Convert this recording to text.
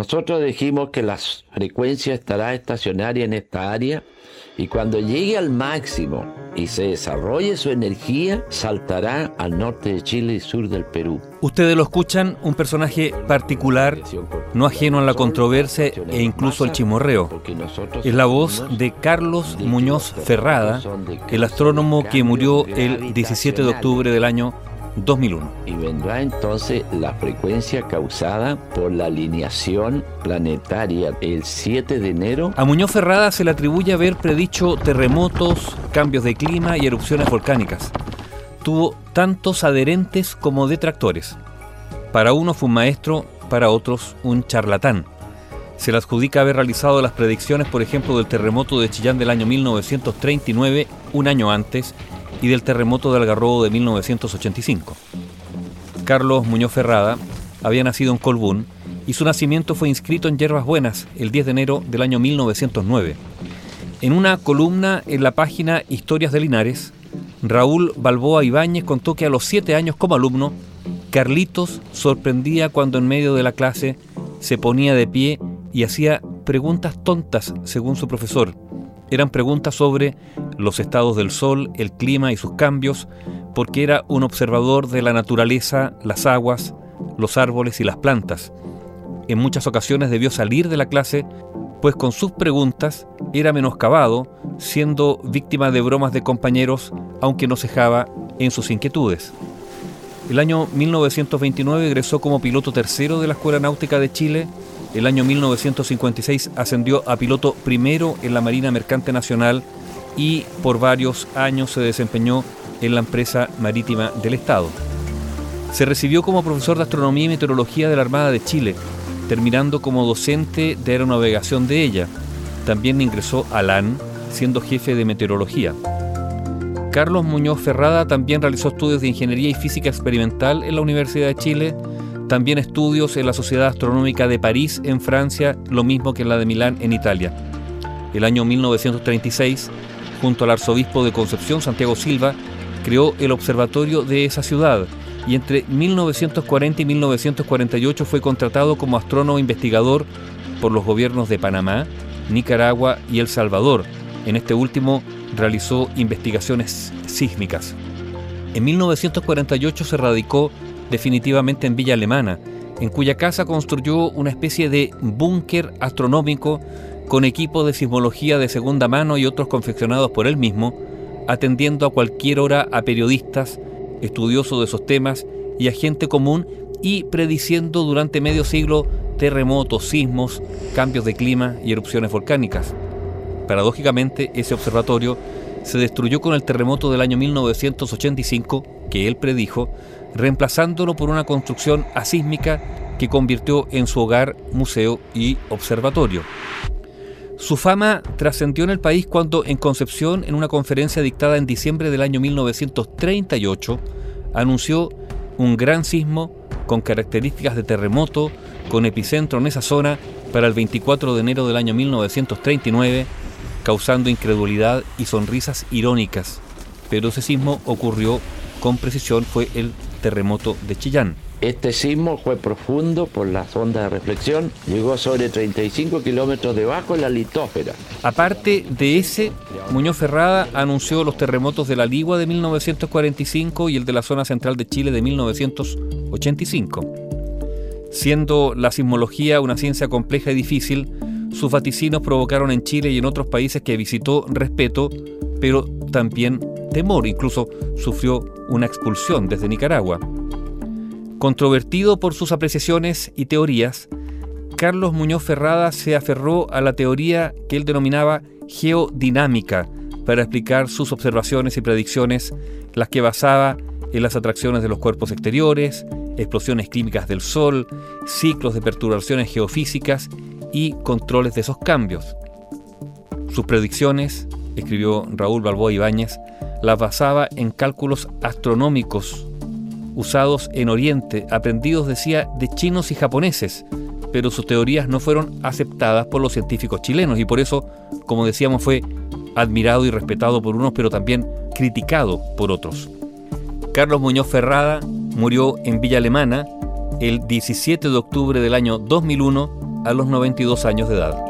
Nosotros dijimos que la frecuencia estará estacionaria en esta área y cuando llegue al máximo y se desarrolle su energía, saltará al norte de Chile y sur del Perú. Ustedes lo escuchan, un personaje particular, no ajeno a la controversia e incluso al chimorreo. Es la voz de Carlos Muñoz Ferrada, el astrónomo que murió el 17 de octubre del año 2001. Y vendrá entonces la frecuencia causada por la alineación planetaria el 7 de enero. A Muñoz Ferrada se le atribuye haber predicho terremotos, cambios de clima y erupciones volcánicas. Tuvo tantos adherentes como detractores. Para uno fue un maestro, para otros un charlatán. Se le adjudica haber realizado las predicciones, por ejemplo, del terremoto de Chillán del año 1939, un año antes, y del terremoto de Algarrobo de 1985. Carlos Muñoz Ferrada había nacido en Colbún y su nacimiento fue inscrito en Yerbas Buenas el 10 de enero del año 1909. En una columna en la página Historias de Linares, Raúl Balboa Ibáñez contó que a los siete años como alumno, Carlitos sorprendía cuando en medio de la clase se ponía de pie y hacía preguntas tontas según su profesor, eran preguntas sobre los estados del sol, el clima y sus cambios, porque era un observador de la naturaleza, las aguas, los árboles y las plantas. En muchas ocasiones debió salir de la clase, pues con sus preguntas era menoscabado, siendo víctima de bromas de compañeros, aunque no cejaba en sus inquietudes. El año 1929 egresó como piloto tercero de la Escuela Náutica de Chile el año 1956 ascendió a piloto primero en la Marina Mercante Nacional y por varios años se desempeñó en la empresa marítima del Estado. Se recibió como profesor de astronomía y meteorología de la Armada de Chile, terminando como docente de aeronavegación de ella. También ingresó a LAN, siendo jefe de meteorología. Carlos Muñoz Ferrada también realizó estudios de ingeniería y física experimental en la Universidad de Chile, también estudios en la Sociedad Astronómica de París en Francia, lo mismo que en la de Milán en Italia. El año 1936, junto al arzobispo de Concepción, Santiago Silva, creó el observatorio de esa ciudad y entre 1940 y 1948 fue contratado como astrónomo investigador por los gobiernos de Panamá, Nicaragua y El Salvador. En este último realizó investigaciones sísmicas. En 1948 se radicó definitivamente en Villa Alemana, en cuya casa construyó una especie de búnker astronómico con equipos de sismología de segunda mano y otros confeccionados por él mismo, atendiendo a cualquier hora a periodistas, estudiosos de esos temas y a gente común y prediciendo durante medio siglo terremotos, sismos, cambios de clima y erupciones volcánicas. Paradójicamente, ese observatorio se destruyó con el terremoto del año 1985 que él predijo, reemplazándolo por una construcción asísmica que convirtió en su hogar, museo y observatorio. Su fama trascendió en el país cuando en Concepción, en una conferencia dictada en diciembre del año 1938, anunció un gran sismo con características de terremoto, con epicentro en esa zona para el 24 de enero del año 1939, causando incredulidad y sonrisas irónicas. Pero ese sismo ocurrió con precisión, fue el terremoto de Chillán. Este sismo fue profundo por la sonda de reflexión, llegó sobre 35 kilómetros debajo de la litósfera. Aparte de ese, Muñoz Ferrada anunció los terremotos de la Ligua de 1945 y el de la zona central de Chile de 1985. Siendo la sismología una ciencia compleja y difícil, sus vaticinos provocaron en Chile y en otros países que visitó respeto, pero también temor, incluso sufrió una expulsión desde Nicaragua. Controvertido por sus apreciaciones y teorías, Carlos Muñoz Ferrada se aferró a la teoría que él denominaba geodinámica para explicar sus observaciones y predicciones, las que basaba en las atracciones de los cuerpos exteriores, explosiones químicas del Sol, ciclos de perturbaciones geofísicas y controles de esos cambios. Sus predicciones, escribió Raúl Balboa Ibáñez, las basaba en cálculos astronómicos usados en Oriente, aprendidos, decía, de chinos y japoneses, pero sus teorías no fueron aceptadas por los científicos chilenos y por eso, como decíamos, fue admirado y respetado por unos, pero también criticado por otros. Carlos Muñoz Ferrada murió en Villa Alemana el 17 de octubre del año 2001 a los 92 años de edad.